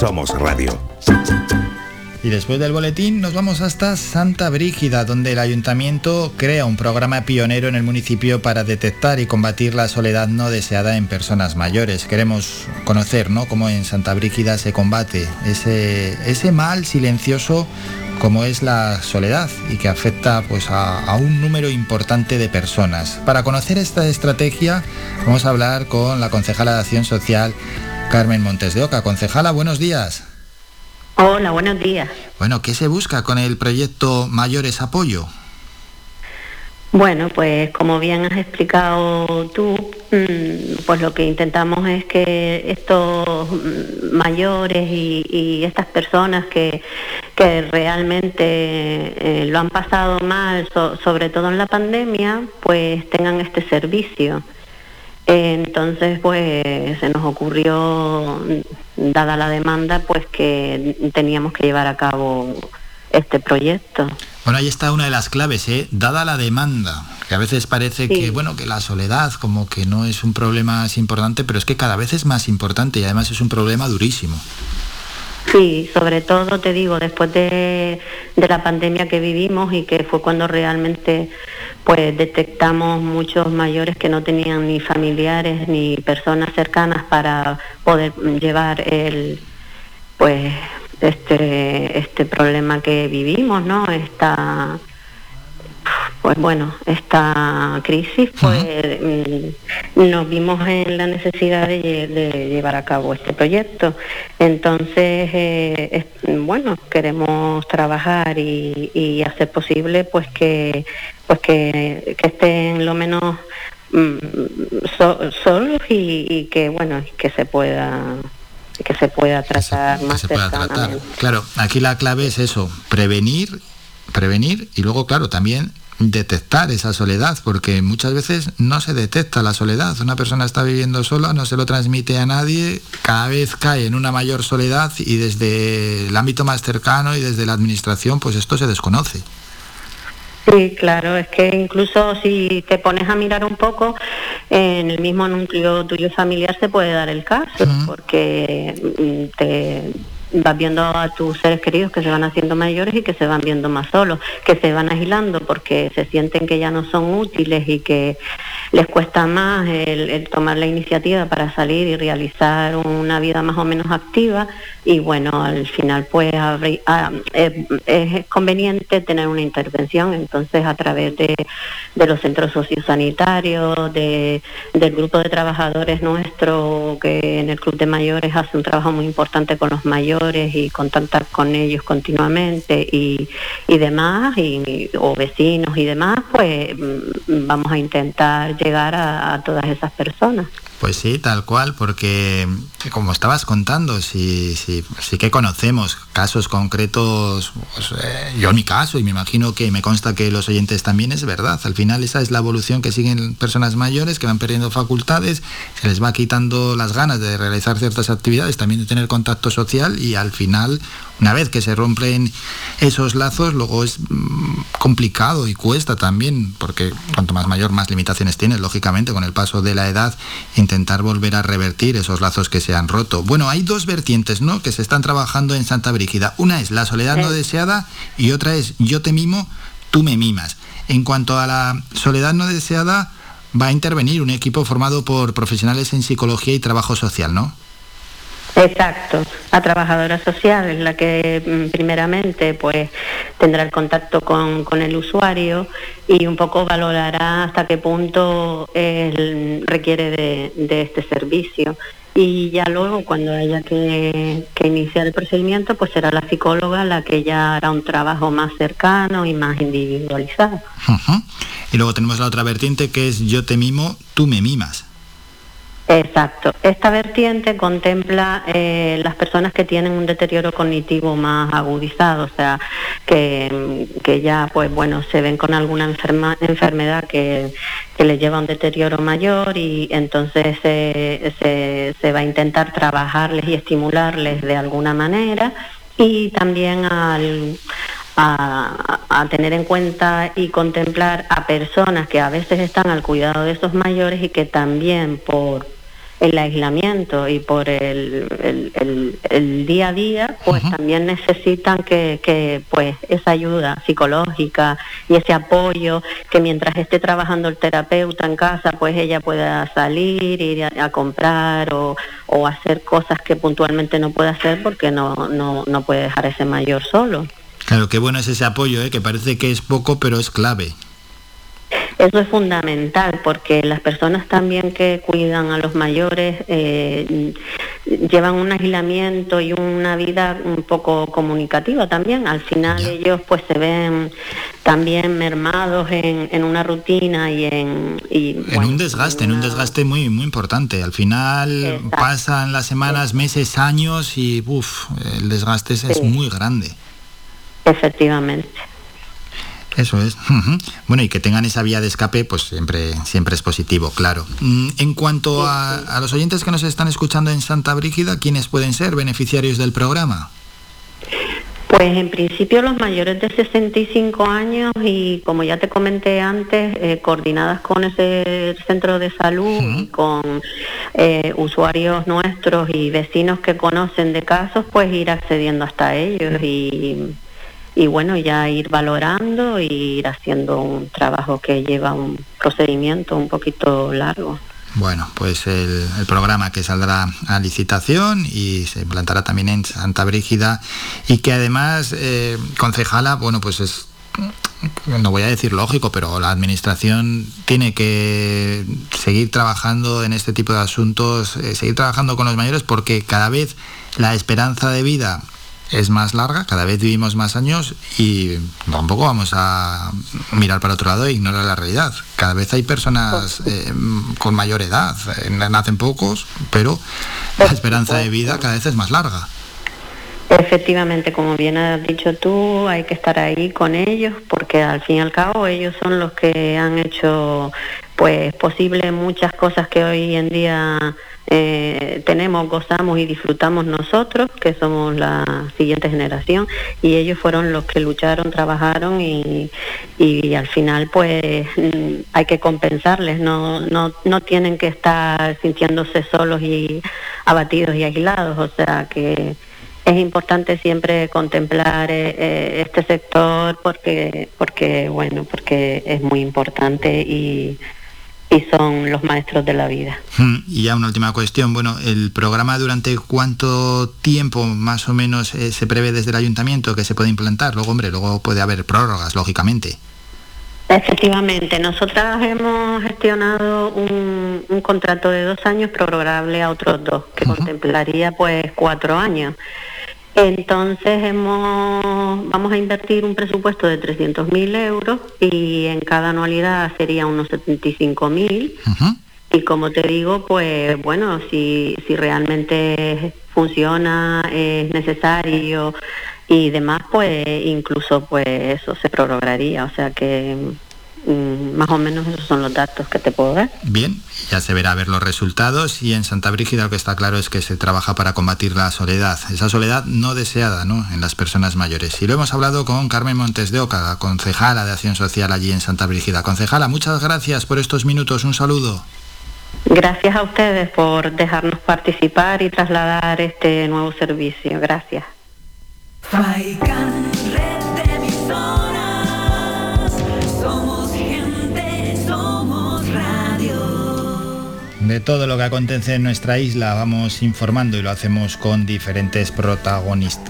Somos Radio. Y después del boletín nos vamos hasta Santa Brígida, donde el ayuntamiento crea un programa pionero en el municipio para detectar y combatir la soledad no deseada en personas mayores. Queremos conocer ¿no? cómo en Santa Brígida se combate ese, mal silencioso como es la soledad y que afecta pues, a, a, un número importante de personas. Para conocer esta estrategia vamos a hablar con la concejala de Acción Social, Carmen Montes de Oca. Concejala, buenos días. Hola, buenos días. Bueno, ¿qué se busca con el proyecto Mayores Apoyo? Bueno, pues como bien has explicado tú, mm, pues lo que intentamos es que estos mayores y, estas personas que, realmente eh, lo han pasado mal, sobre todo en la pandemia, pues tengan este servicio. Entonces, pues se nos ocurrió, dada la demanda, pues que teníamos que llevar a cabo este proyecto. Bueno, ahí está una de las claves, ¿eh? Dada la demanda, que a veces parece que, bueno, que la soledad como que no es un problema más importante, pero es que cada vez es más importante y además es un problema durísimo. Sí, sobre todo te digo, después de, la pandemia que vivimos y que fue cuando realmente pues detectamos muchos mayores que no tenían ni familiares ni personas cercanas para poder llevar el pues este este problema que vivimos no esta pues bueno, esta crisis, pues mm, nos vimos en la necesidad de, llevar a cabo este proyecto. Entonces, eh, bueno, queremos trabajar y, hacer posible pues que pues que, estén lo menos mm, solos y, que bueno que se pueda que se pueda tratar más cercanamente. Claro, aquí la clave es eso, prevenir prevenir y luego, claro, también detectar esa soledad, porque muchas veces no se detecta la soledad. Una persona está viviendo sola, no se lo transmite a nadie, cada vez cae en una mayor soledad y desde el ámbito más cercano y desde la administración, pues esto se desconoce. Sí, claro, es que incluso si te pones a mirar un poco, en el mismo núcleo tuyo familiar se puede dar el caso, porque mm, te vas viendo a tus seres queridos que se van haciendo mayores y que se van viendo más solos, que se van agilando porque se sienten que ya no son útiles y que les cuesta más el, tomar la iniciativa para salir y realizar una vida más o menos activa. Y bueno, al final pues ah, eh, es conveniente tener una intervención, entonces a través de, los centros sociosanitarios, de, del grupo de trabajadores nuestro que en el Club de Mayores hace un trabajo muy importante con los mayores, y contactar con ellos continuamente y, y demás, y, o vecinos y demás, pues mm, vamos a intentar llegar a todas esas personas. Pues sí, tal cual, porque como estabas contando, sí, sí, sí que conocemos casos concretos, pues, eh, yo en mi caso, y me imagino que me consta que los oyentes también es verdad. Al final esa es la evolución que siguen personas mayores que van perdiendo facultades, se les va quitando las ganas de realizar ciertas actividades, también de tener contacto social y al final una vez que se rompen esos lazos, luego es mm, complicado y cuesta también, porque cuanto más mayor, más limitaciones tienes, lógicamente, con el paso de la edad, intentar volver a revertir esos lazos que se han roto. Bueno, hay dos vertientes, ¿no?, que se están trabajando en Santa Brígida. Una es la soledad no deseada y otra es yo te mimo, tú me mimas. En cuanto a la soledad no deseada, va a intervenir un equipo formado por profesionales en psicología y trabajo social, ¿no? Exacto, trabajadora social es la que mm, primeramente pues tendrá el contacto con, el usuario y un poco valorará hasta qué punto él requiere de, este servicio. Y ya luego cuando haya que, iniciar el procedimiento pues será la psicóloga la que ya hará un trabajo más cercano y más individualizado. Y luego tenemos la otra vertiente que es yo te mimo, tú me mimas. Exacto. Esta vertiente contempla eh, las personas que tienen un deterioro cognitivo más agudizado, o sea, que, ya, pues bueno, se ven con alguna enfermedad que, les lleva a un deterioro mayor y entonces se, va a intentar trabajarles y estimularles de alguna manera y también al, a, tener en cuenta y contemplar a personas que a veces están al cuidado de esos mayores y que también por el aislamiento y por el, el, día a día, pues también necesitan que, que, pues esa ayuda psicológica y ese apoyo, que mientras esté trabajando el terapeuta en casa, pues ella pueda salir, ir a, comprar o, o, hacer cosas que puntualmente no puede hacer porque no, no, no puede dejar a ese mayor solo. Claro, qué bueno es ese apoyo, ¿eh? que parece que es poco, pero es clave. Eso es fundamental porque las personas también que cuidan a los mayores eh, llevan un aislamiento y una vida un poco comunicativa también. Al final ellos pues se ven también mermados en, una rutina y en... en un desgaste, en un desgaste muy, muy importante. Al final pasan las semanas, meses, años y uf, el desgaste es muy grande. Efectivamente. Eso es. Bueno, y que tengan esa vía de escape, pues siempre, siempre es positivo, claro. Mm, en cuanto a, los oyentes que nos están escuchando en Santa Brígida, ¿quiénes pueden ser beneficiarios del programa? Pues en principio los mayores de 65 años y como ya te comenté antes, eh, coordinadas con ese centro de salud y con eh, usuarios nuestros y vecinos que conocen de casos, pues ir accediendo hasta ellos y y bueno, ya ir valorando e ir haciendo un trabajo que lleva un procedimiento un poquito largo. Bueno, pues el, programa que saldrá a licitación y se implantará también en Santa Brígida y que además, eh, concejala, bueno, pues es, no voy a decir lógico, pero la administración tiene que seguir trabajando en este tipo de asuntos, eh, seguir trabajando con los mayores porque cada vez la esperanza de vida es más larga, cada vez vivimos más años y tampoco vamos a mirar para otro lado e ignorar la realidad. Cada vez hay personas eh, con mayor edad, eh, nacen pocos, pero la esperanza de vida cada vez es más larga. Efectivamente, como bien has dicho tú, hay que estar ahí con ellos porque al fin y al cabo ellos son los que han hecho pues posible muchas cosas que hoy en día eh, tenemos, gozamos y disfrutamos nosotros, que somos la siguiente generación, y ellos fueron los que lucharon, trabajaron y, y al final pues mm, hay que compensarles, no, no, no tienen que estar sintiéndose solos y abatidos y aislados, o sea que es importante siempre contemplar eh, eh, este sector porque porque bueno porque es muy importante y y son los maestros de la vida. Hmm, y ya una última cuestión, bueno, ¿el programa durante cuánto tiempo más o menos eh, se prevé desde el ayuntamiento que se puede implantar? Luego, hombre, luego puede haber prórrogas, lógicamente. Efectivamente, nosotras hemos gestionado un, contrato de dos años prorrogable a otros dos, que contemplaría pues cuatro años. Entonces hemos, vamos a invertir un presupuesto de 300.000 euros y en cada anualidad sería unos 75.000. Y como te digo, pues bueno, si, si realmente funciona, es necesario y demás, pues incluso pues eso se prorrogaría. O sea que más o menos esos son los datos que te puedo dar. Bien, ya se verá ver los resultados y en Santa Brígida lo que está claro es que se trabaja para combatir la soledad, esa soledad no deseada ¿no? en las personas mayores. Y lo hemos hablado con Carmen Montes de Oca, concejala de Acción Social allí en Santa Brígida. Concejala, muchas gracias por estos minutos, un saludo. Gracias a ustedes por dejarnos participar y trasladar este nuevo servicio. Gracias. De todo lo que acontece en nuestra isla vamos informando y lo hacemos con diferentes protagonistas.